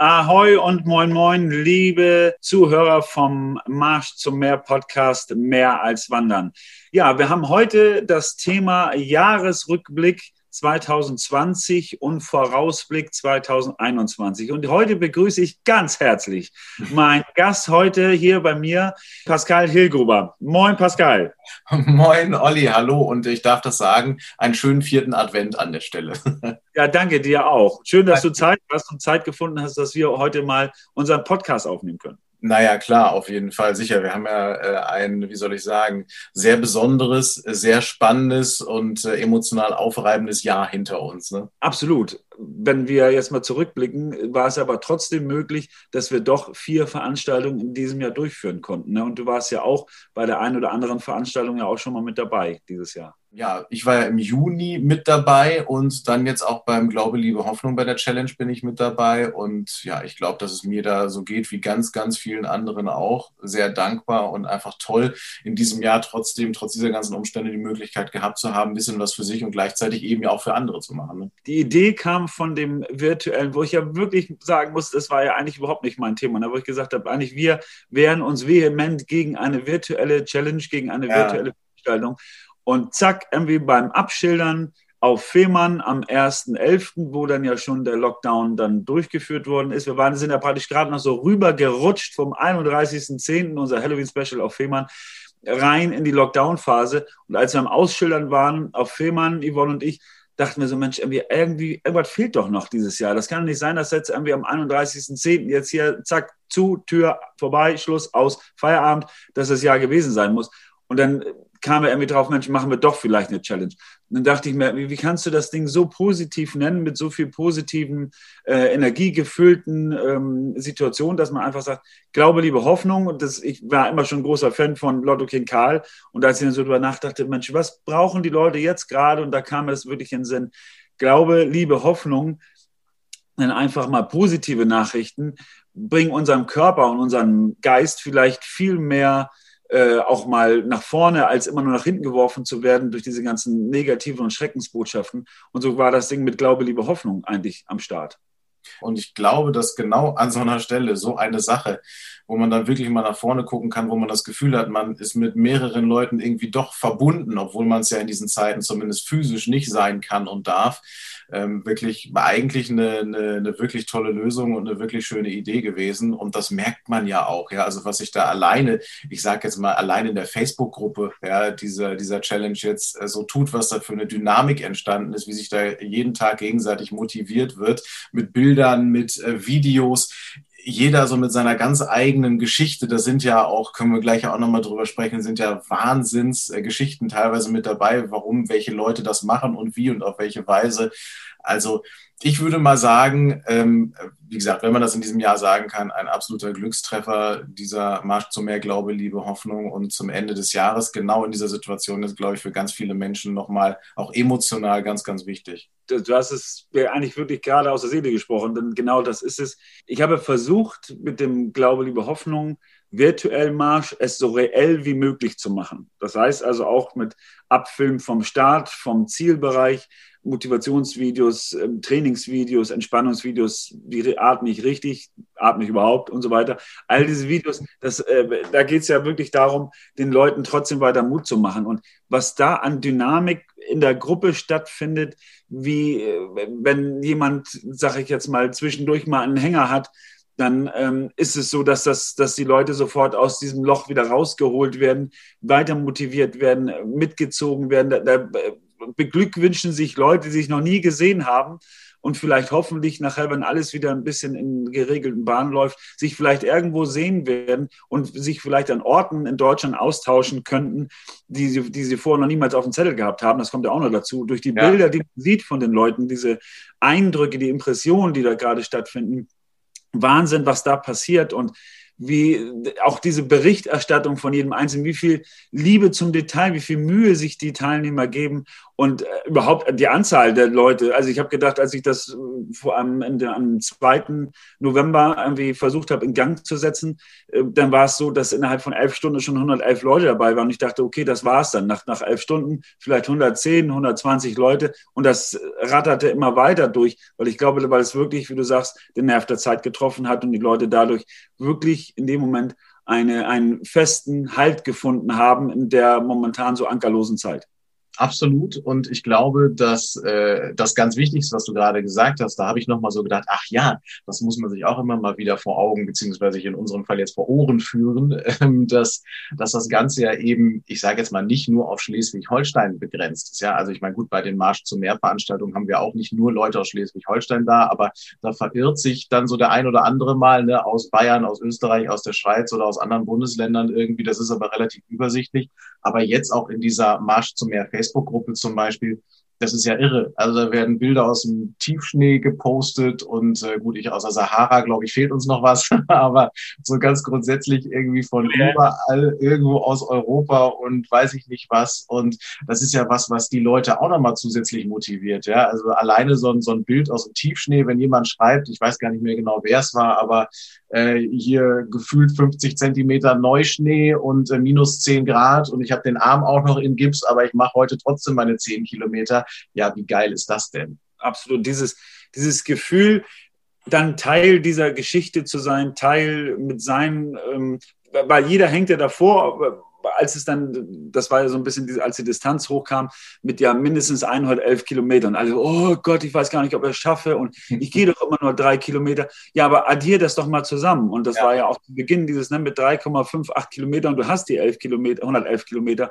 Ahoi und moin moin, liebe Zuhörer vom Marsch zum Meer Podcast Mehr als Wandern. Ja, wir haben heute das Thema Jahresrückblick 2020 und Vorausblick 2021. Und heute begrüße ich ganz herzlich meinen Gast heute hier bei mir, Pascal Hilgruber. Moin, Pascal. Moin, Olli, hallo. Und ich darf das sagen, einen schönen vierten Advent an der Stelle. Ja, danke dir auch. Schön, dass du Zeit hast und Zeit gefunden hast, dass wir heute mal unseren Podcast aufnehmen können. Naja, klar, auf jeden Fall, sicher. Wir haben ja äh, ein, wie soll ich sagen, sehr besonderes, sehr spannendes und äh, emotional aufreibendes Jahr hinter uns. Ne? Absolut. Wenn wir jetzt mal zurückblicken, war es aber trotzdem möglich, dass wir doch vier Veranstaltungen in diesem Jahr durchführen konnten. Ne? Und du warst ja auch bei der einen oder anderen Veranstaltung ja auch schon mal mit dabei dieses Jahr ja, ich war ja im Juni mit dabei und dann jetzt auch beim Glaube, Liebe, Hoffnung bei der Challenge bin ich mit dabei. Und ja, ich glaube, dass es mir da so geht wie ganz, ganz vielen anderen auch. Sehr dankbar und einfach toll, in diesem Jahr trotzdem, trotz dieser ganzen Umstände, die Möglichkeit gehabt zu haben, ein bisschen was für sich und gleichzeitig eben ja auch für andere zu machen. Ne? Die Idee kam von dem virtuellen, wo ich ja wirklich sagen muss, das war ja eigentlich überhaupt nicht mein Thema, ne? wo ich gesagt habe, eigentlich wir wehren uns vehement gegen eine virtuelle Challenge, gegen eine virtuelle ja. Veranstaltung. Und zack, irgendwie beim Abschildern auf Fehmarn am 1.11., wo dann ja schon der Lockdown dann durchgeführt worden ist. Wir waren, sind ja praktisch gerade noch so rübergerutscht vom 31.10., unser Halloween-Special auf Fehmarn, rein in die Lockdown-Phase. Und als wir am Ausschildern waren auf Fehmarn, Yvonne und ich, dachten wir so, Mensch, irgendwie, irgendwie, irgendwas fehlt doch noch dieses Jahr. Das kann nicht sein, dass jetzt irgendwie am 31.10. jetzt hier, zack, zu, Tür, vorbei, Schluss, aus, Feierabend, dass das Jahr gewesen sein muss. Und dann kam er irgendwie drauf, Mensch, machen wir doch vielleicht eine Challenge. Und dann dachte ich mir, wie, wie kannst du das Ding so positiv nennen, mit so viel positiven, äh, energiegefüllten ähm, Situationen, dass man einfach sagt, Glaube, Liebe, Hoffnung. Und das, ich war immer schon ein großer Fan von Lotto King Karl. Und als ich dann so drüber nachdachte, Mensch, was brauchen die Leute jetzt gerade? Und da kam das wirklich in den Sinn. Glaube, Liebe, Hoffnung, dann einfach mal positive Nachrichten bringen unserem Körper und unserem Geist vielleicht viel mehr äh, auch mal nach vorne, als immer nur nach hinten geworfen zu werden durch diese ganzen negativen und Schreckensbotschaften. Und so war das Ding mit Glaube, Liebe, Hoffnung eigentlich am Start. Und ich glaube, dass genau an so einer Stelle so eine Sache, wo man dann wirklich mal nach vorne gucken kann, wo man das Gefühl hat, man ist mit mehreren Leuten irgendwie doch verbunden, obwohl man es ja in diesen Zeiten zumindest physisch nicht sein kann und darf, ähm, wirklich eigentlich eine, eine, eine, wirklich tolle Lösung und eine wirklich schöne Idee gewesen. Und das merkt man ja auch. Ja, also was sich da alleine, ich sage jetzt mal allein in der Facebook-Gruppe, ja, dieser, dieser Challenge jetzt äh, so tut, was da für eine Dynamik entstanden ist, wie sich da jeden Tag gegenseitig motiviert wird mit Bildern, mit äh, Videos jeder so mit seiner ganz eigenen Geschichte, da sind ja auch, können wir gleich auch nochmal drüber sprechen, sind ja Wahnsinnsgeschichten teilweise mit dabei, warum welche Leute das machen und wie und auf welche Weise. Also ich würde mal sagen, ähm, wie gesagt, wenn man das in diesem Jahr sagen kann, ein absoluter Glückstreffer, dieser Marsch zu mehr Glaube, Liebe, Hoffnung und zum Ende des Jahres, genau in dieser Situation ist, glaube ich, für ganz viele Menschen nochmal auch emotional ganz, ganz wichtig. Du hast es mir eigentlich wirklich gerade aus der Seele gesprochen, denn genau das ist es. Ich habe versucht, mit dem Glaube, Liebe, Hoffnung virtuell Marsch es so reell wie möglich zu machen. Das heißt also auch mit Abfilmen vom Start, vom Zielbereich, Motivationsvideos, ähm, Trainingsvideos, Entspannungsvideos, wie atme ich richtig, atme ich überhaupt und so weiter. All diese Videos, das, äh, da geht es ja wirklich darum, den Leuten trotzdem weiter Mut zu machen. Und was da an Dynamik in der Gruppe stattfindet, wie äh, wenn jemand, sage ich jetzt mal, zwischendurch mal einen Hänger hat, dann ähm, ist es so, dass, das, dass die Leute sofort aus diesem Loch wieder rausgeholt werden, weiter motiviert werden, mitgezogen werden. Da, da beglückwünschen sich Leute, die sich noch nie gesehen haben und vielleicht hoffentlich nachher, wenn alles wieder ein bisschen in geregelten Bahnen läuft, sich vielleicht irgendwo sehen werden und sich vielleicht an Orten in Deutschland austauschen könnten, die sie, die sie vorher noch niemals auf dem Zettel gehabt haben. Das kommt ja auch noch dazu. Durch die ja. Bilder, die man sieht von den Leuten, diese Eindrücke, die Impressionen, die da gerade stattfinden, Wahnsinn, was da passiert. Und wie auch diese Berichterstattung von jedem Einzelnen, wie viel Liebe zum Detail, wie viel Mühe sich die Teilnehmer geben und äh, überhaupt die Anzahl der Leute. Also ich habe gedacht, als ich das äh, vor allem am 2. November irgendwie versucht habe, in Gang zu setzen, äh, dann war es so, dass innerhalb von elf Stunden schon 111 Leute dabei waren. Und ich dachte, okay, das war's dann. Nach, nach elf Stunden vielleicht 110, 120 Leute. Und das ratterte immer weiter durch, weil ich glaube, weil es wirklich, wie du sagst, den Nerv der Zeit getroffen hat und die Leute dadurch wirklich in dem Moment eine, einen festen Halt gefunden haben in der momentan so ankerlosen Zeit. Absolut. Und ich glaube, dass äh, das ganz Wichtigste, was du gerade gesagt hast, da habe ich nochmal so gedacht, ach ja, das muss man sich auch immer mal wieder vor Augen, beziehungsweise in unserem Fall jetzt vor Ohren führen, äh, dass, dass das Ganze ja eben, ich sage jetzt mal, nicht nur auf Schleswig-Holstein begrenzt ist. Ja, also ich meine, gut, bei den Marsch zu mehr Veranstaltungen haben wir auch nicht nur Leute aus Schleswig-Holstein da, aber da verirrt sich dann so der ein oder andere mal ne, aus Bayern, aus Österreich, aus der Schweiz oder aus anderen Bundesländern irgendwie. Das ist aber relativ übersichtlich. Aber jetzt auch in dieser Marsch zu mehr Facebook Facebook-Gruppe zum Beispiel, das ist ja irre. Also da werden Bilder aus dem Tiefschnee gepostet und äh, gut, ich aus der Sahara, glaube ich, fehlt uns noch was, aber so ganz grundsätzlich irgendwie von ja. überall irgendwo aus Europa und weiß ich nicht was. Und das ist ja was, was die Leute auch nochmal zusätzlich motiviert. Ja, also alleine so ein, so ein Bild aus dem Tiefschnee, wenn jemand schreibt, ich weiß gar nicht mehr genau, wer es war, aber äh, hier gefühlt 50 Zentimeter Neuschnee und äh, minus 10 Grad und ich habe den Arm auch noch in Gips, aber ich mache heute trotzdem meine 10 Kilometer. Ja, wie geil ist das denn? Absolut. Dieses, dieses Gefühl, dann Teil dieser Geschichte zu sein, Teil mit seinen, ähm, weil jeder hängt ja davor, als es dann, das war ja so ein bisschen, als die Distanz hochkam, mit ja mindestens 111 Kilometern. Also, oh Gott, ich weiß gar nicht, ob ich es schaffe und ich gehe doch immer nur drei Kilometer. Ja, aber addier das doch mal zusammen. Und das ja. war ja auch zu Beginn dieses, ne, mit 3,58 Kilometern und du hast die 11 Kilometer, 111 Kilometer.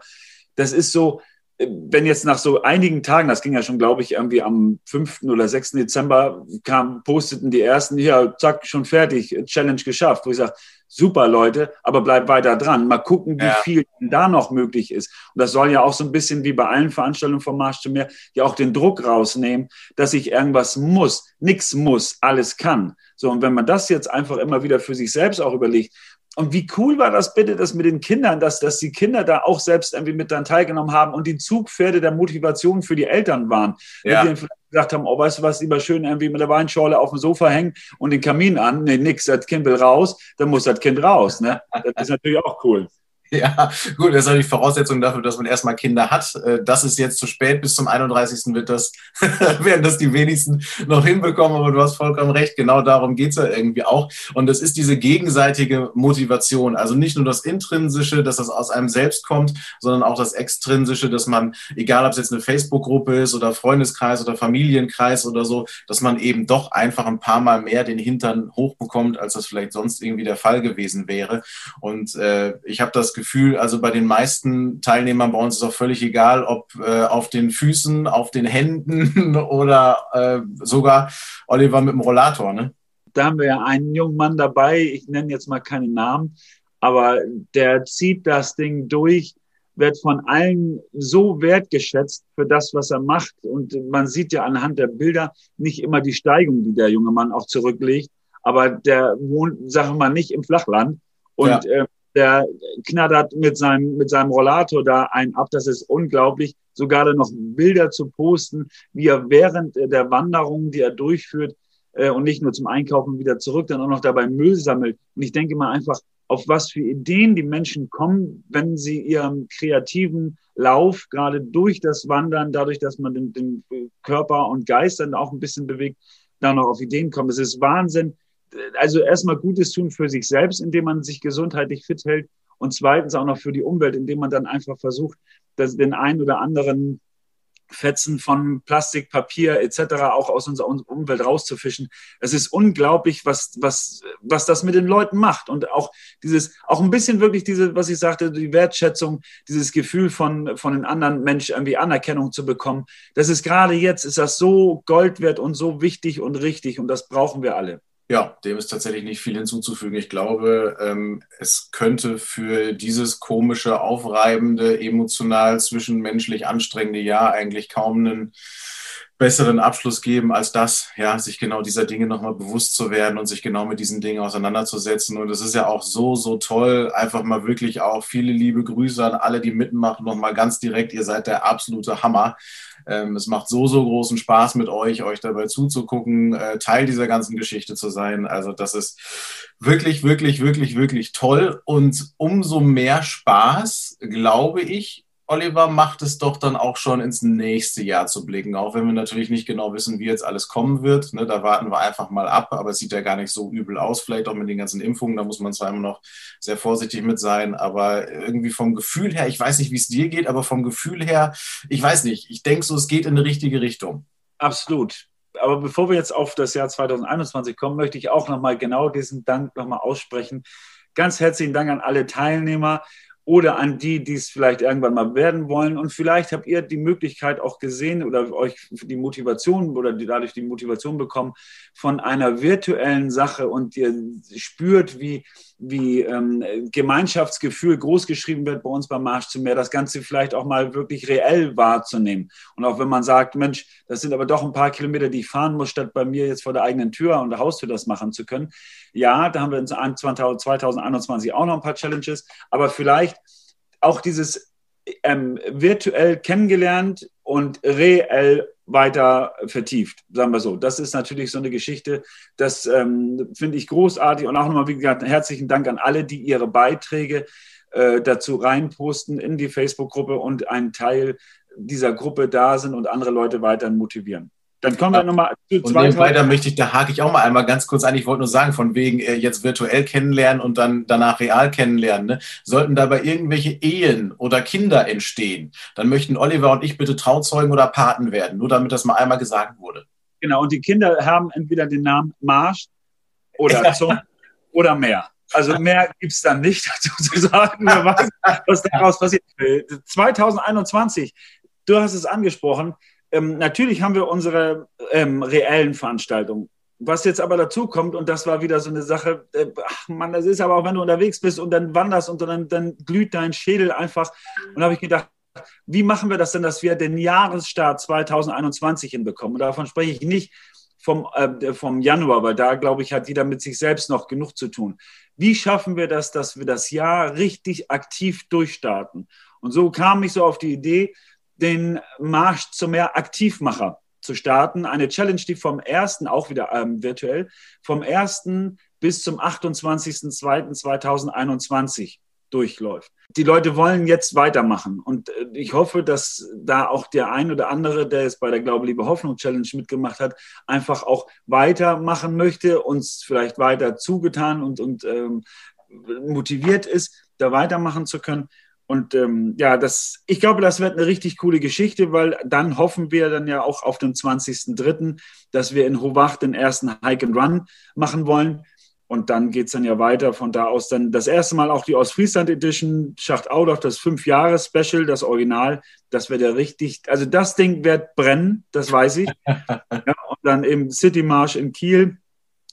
Das ist so, wenn jetzt nach so einigen Tagen, das ging ja schon, glaube ich, irgendwie am 5. oder 6. Dezember, kam, posteten die ersten, ja, zack, schon fertig, Challenge geschafft. Wo ich sage, super Leute, aber bleib weiter dran. Mal gucken, wie ja. viel da noch möglich ist. Und das soll ja auch so ein bisschen wie bei allen Veranstaltungen vom Marsch zu Meer ja auch den Druck rausnehmen, dass ich irgendwas muss. Nichts muss, alles kann. So, und wenn man das jetzt einfach immer wieder für sich selbst auch überlegt, und wie cool war das bitte, dass mit den Kindern, dass, dass die Kinder da auch selbst irgendwie mit dann teilgenommen haben und die Zugpferde der Motivation für die Eltern waren. Ja. Die dann gesagt haben, oh, weißt du was, lieber schön irgendwie mit der Weinschorle auf dem Sofa hängen und den Kamin an. Nee, nix, das Kind will raus, dann muss das Kind raus. Ne? Das ist natürlich auch cool. Ja, gut, das ist natürlich Voraussetzung dafür, dass man erstmal Kinder hat. Äh, das ist jetzt zu spät, bis zum 31. wird das, werden das die wenigsten noch hinbekommen, aber du hast vollkommen recht, genau darum geht's ja irgendwie auch. Und das ist diese gegenseitige Motivation. Also nicht nur das Intrinsische, dass das aus einem selbst kommt, sondern auch das Extrinsische, dass man, egal ob es jetzt eine Facebook-Gruppe ist oder Freundeskreis oder Familienkreis oder so, dass man eben doch einfach ein paar Mal mehr den Hintern hochbekommt, als das vielleicht sonst irgendwie der Fall gewesen wäre. Und äh, ich habe das Gefühl, also bei den meisten Teilnehmern bei uns ist auch völlig egal, ob äh, auf den Füßen, auf den Händen oder äh, sogar Oliver mit dem Rollator. Ne? Da haben wir ja einen jungen Mann dabei, ich nenne jetzt mal keinen Namen, aber der zieht das Ding durch, wird von allen so wertgeschätzt für das, was er macht. Und man sieht ja anhand der Bilder nicht immer die Steigung, die der junge Mann auch zurücklegt. Aber der wohnt, sagen wir mal, nicht im Flachland. Und ja. äh, der knattert mit seinem, mit seinem Rollator da ein ab. Das ist unglaublich. Sogar dann noch Bilder zu posten, wie er während der Wanderung, die er durchführt, äh, und nicht nur zum Einkaufen wieder zurück, dann auch noch dabei Müll sammelt. Und ich denke mal einfach, auf was für Ideen die Menschen kommen, wenn sie ihren kreativen Lauf gerade durch das Wandern, dadurch, dass man den, den Körper und Geist dann auch ein bisschen bewegt, da noch auf Ideen kommen. Es ist Wahnsinn, also erstmal Gutes tun für sich selbst, indem man sich gesundheitlich fit hält und zweitens auch noch für die Umwelt, indem man dann einfach versucht, dass den einen oder anderen Fetzen von Plastik, Papier etc. auch aus unserer Umwelt rauszufischen. Es ist unglaublich, was, was, was das mit den Leuten macht. Und auch dieses, auch ein bisschen wirklich diese, was ich sagte, die Wertschätzung, dieses Gefühl von, von den anderen Menschen irgendwie Anerkennung zu bekommen. Das ist gerade jetzt, ist das so Gold wert und so wichtig und richtig und das brauchen wir alle. Ja, dem ist tatsächlich nicht viel hinzuzufügen. Ich glaube, ähm, es könnte für dieses komische, aufreibende, emotional, zwischenmenschlich anstrengende Jahr eigentlich kaum einen besseren Abschluss geben als das, ja, sich genau dieser Dinge nochmal bewusst zu werden und sich genau mit diesen Dingen auseinanderzusetzen. Und es ist ja auch so, so toll. Einfach mal wirklich auch viele liebe Grüße an alle, die mitmachen. Nochmal ganz direkt, ihr seid der absolute Hammer. Ähm, es macht so, so großen Spaß mit euch, euch dabei zuzugucken, äh, Teil dieser ganzen Geschichte zu sein. Also das ist wirklich, wirklich, wirklich, wirklich toll. Und umso mehr Spaß, glaube ich, Oliver, macht es doch dann auch schon ins nächste Jahr zu blicken, auch wenn wir natürlich nicht genau wissen, wie jetzt alles kommen wird. Ne, da warten wir einfach mal ab, aber es sieht ja gar nicht so übel aus, vielleicht auch mit den ganzen Impfungen. Da muss man zwar immer noch sehr vorsichtig mit sein, aber irgendwie vom Gefühl her, ich weiß nicht, wie es dir geht, aber vom Gefühl her, ich weiß nicht, ich denke so, es geht in eine richtige Richtung. Absolut. Aber bevor wir jetzt auf das Jahr 2021 kommen, möchte ich auch nochmal genau diesen Dank nochmal aussprechen. Ganz herzlichen Dank an alle Teilnehmer oder an die, die es vielleicht irgendwann mal werden wollen. Und vielleicht habt ihr die Möglichkeit auch gesehen oder euch die Motivation oder die, dadurch die Motivation bekommen von einer virtuellen Sache und ihr spürt, wie, wie ähm, Gemeinschaftsgefühl großgeschrieben wird bei uns beim Marsch zu mehr, das Ganze vielleicht auch mal wirklich reell wahrzunehmen. Und auch wenn man sagt, Mensch, das sind aber doch ein paar Kilometer, die ich fahren muss, statt bei mir jetzt vor der eigenen Tür und der Haustür das machen zu können. Ja, da haben wir in 2021 auch noch ein paar Challenges, aber vielleicht auch dieses ähm, virtuell kennengelernt und reell weiter vertieft, sagen wir so. Das ist natürlich so eine Geschichte, das ähm, finde ich großartig und auch nochmal, wie gesagt, herzlichen Dank an alle, die ihre Beiträge äh, dazu reinposten in die Facebook-Gruppe und ein Teil dieser Gruppe da sind und andere Leute weiterhin motivieren. Dann kommen wir nochmal zu Und nebenbei, da möchte ich, da hake ich auch mal einmal ganz kurz ein. Ich wollte nur sagen, von wegen äh, jetzt virtuell kennenlernen und dann danach real kennenlernen. Ne? Sollten dabei irgendwelche Ehen oder Kinder entstehen, dann möchten Oliver und ich bitte Trauzeugen oder Paten werden. Nur damit das mal einmal gesagt wurde. Genau, und die Kinder haben entweder den Namen Marsch oder Zum oder mehr. Also mehr gibt es dann nicht sozusagen. Wer weiß, was daraus passiert. 2021, du hast es angesprochen, ähm, natürlich haben wir unsere ähm, reellen Veranstaltungen. Was jetzt aber dazu kommt, und das war wieder so eine Sache, äh, ach man, das ist aber auch, wenn du unterwegs bist und dann wanderst und dann, dann glüht dein Schädel einfach. Und da habe ich gedacht, wie machen wir das denn, dass wir den Jahresstart 2021 hinbekommen? Und davon spreche ich nicht vom, äh, vom Januar, weil da, glaube ich, hat jeder mit sich selbst noch genug zu tun. Wie schaffen wir das, dass wir das Jahr richtig aktiv durchstarten? Und so kam ich so auf die Idee, den Marsch zum mehr Aktivmacher zu starten. Eine Challenge, die vom 1., auch wieder ähm, virtuell, vom 1. bis zum 28.02.2021 durchläuft. Die Leute wollen jetzt weitermachen und äh, ich hoffe, dass da auch der ein oder andere, der jetzt bei der Glaube, Liebe, Hoffnung Challenge mitgemacht hat, einfach auch weitermachen möchte, uns vielleicht weiter zugetan und, und ähm, motiviert ist, da weitermachen zu können. Und ähm, ja, das, ich glaube, das wird eine richtig coole Geschichte, weil dann hoffen wir dann ja auch auf den 20.03., dass wir in Hovach den ersten Hike and Run machen wollen. Und dann geht es dann ja weiter. Von da aus dann das erste Mal auch die Ostfriesland Edition, Schacht Audorf, das Fünf-Jahres-Special, das Original. Das wird ja richtig, also das Ding wird brennen, das weiß ich. ja, und dann eben City Marsch in Kiel,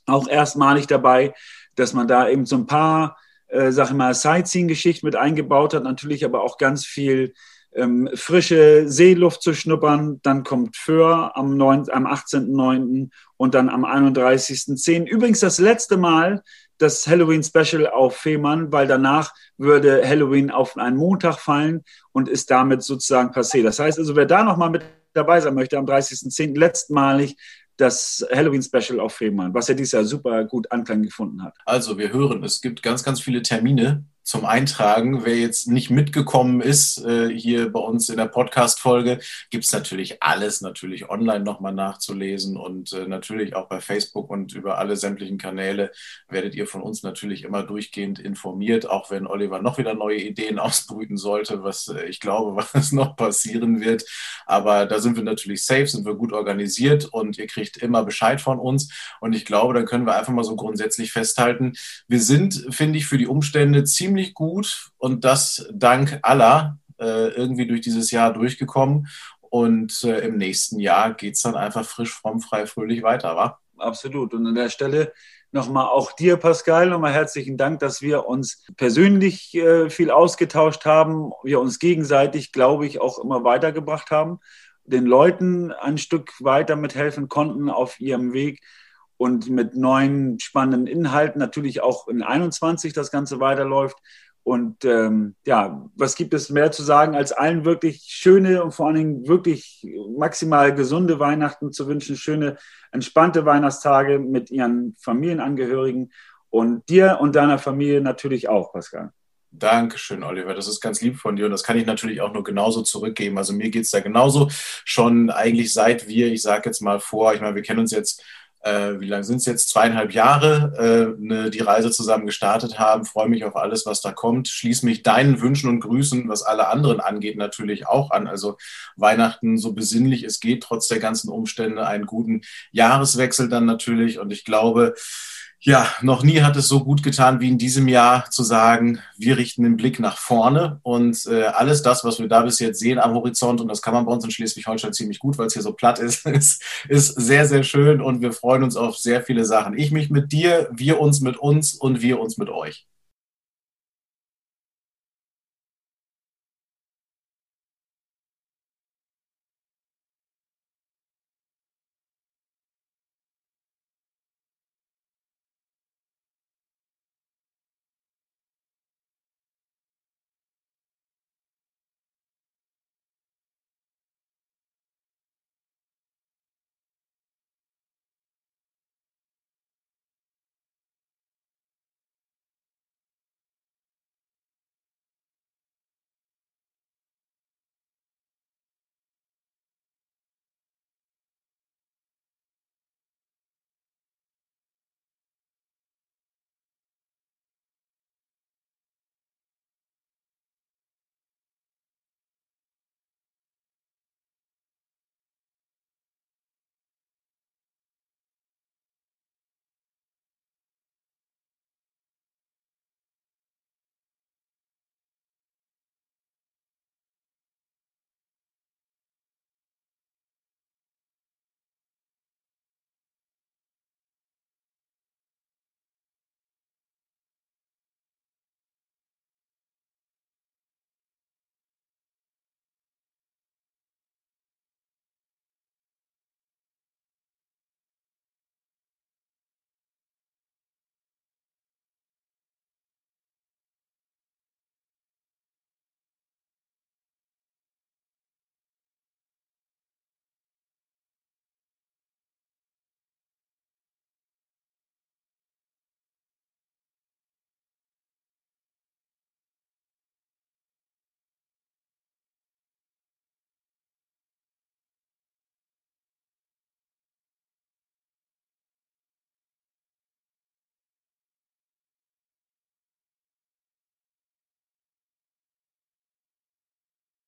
auch erstmalig dabei, dass man da eben so ein paar äh, sag ich mal, Sightseeing-Geschichte mit eingebaut hat, natürlich aber auch ganz viel ähm, frische Seeluft zu schnuppern. Dann kommt Föhr am, am 18.09. und dann am 31.10. Übrigens das letzte Mal das Halloween-Special auf Fehmarn, weil danach würde Halloween auf einen Montag fallen und ist damit sozusagen passé. Das heißt also, wer da nochmal mit dabei sein möchte, am 30.10. letztmalig das Halloween-Special auf Fehmarn, was ja dieses Jahr super gut Anklang gefunden hat. Also wir hören, es gibt ganz, ganz viele Termine zum Eintragen. Wer jetzt nicht mitgekommen ist, äh, hier bei uns in der Podcast-Folge, gibt es natürlich alles natürlich online nochmal nachzulesen und äh, natürlich auch bei Facebook und über alle sämtlichen Kanäle werdet ihr von uns natürlich immer durchgehend informiert, auch wenn Oliver noch wieder neue Ideen ausbrüten sollte, was äh, ich glaube, was noch passieren wird. Aber da sind wir natürlich safe, sind wir gut organisiert und ihr kriegt immer Bescheid von uns. Und ich glaube, dann können wir einfach mal so grundsätzlich festhalten, wir sind, finde ich, für die Umstände ziemlich ziemlich gut und das dank aller äh, irgendwie durch dieses Jahr durchgekommen. Und äh, im nächsten Jahr geht es dann einfach frisch, fromm, frei, fröhlich weiter, wa? Absolut. Und an der Stelle nochmal auch dir, Pascal, nochmal herzlichen Dank, dass wir uns persönlich äh, viel ausgetauscht haben, wir uns gegenseitig, glaube ich, auch immer weitergebracht haben den Leuten ein Stück weiter mithelfen konnten auf ihrem Weg und mit neuen spannenden Inhalten natürlich auch in 21 das Ganze weiterläuft. Und ähm, ja, was gibt es mehr zu sagen, als allen wirklich schöne und vor allen Dingen wirklich maximal gesunde Weihnachten zu wünschen, schöne, entspannte Weihnachtstage mit ihren Familienangehörigen und dir und deiner Familie natürlich auch, Pascal. Dankeschön, Oliver. Das ist ganz lieb von dir und das kann ich natürlich auch nur genauso zurückgeben. Also mir geht es da genauso schon eigentlich seit wir, ich sage jetzt mal vor, ich meine, wir kennen uns jetzt äh, wie lange sind es jetzt? Zweieinhalb Jahre, äh, ne, die Reise zusammen gestartet haben. Freue mich auf alles, was da kommt. Schließe mich deinen Wünschen und Grüßen, was alle anderen angeht, natürlich auch an. Also Weihnachten so besinnlich es geht, trotz der ganzen Umstände, einen guten Jahreswechsel dann natürlich. Und ich glaube, ja, noch nie hat es so gut getan wie in diesem Jahr zu sagen, wir richten den Blick nach vorne und äh, alles das, was wir da bis jetzt sehen am Horizont, und das kann man bei uns in Schleswig-Holstein ziemlich gut, weil es hier so platt ist, ist, ist sehr, sehr schön und wir freuen uns auf sehr viele Sachen. Ich mich mit dir, wir uns mit uns und wir uns mit euch.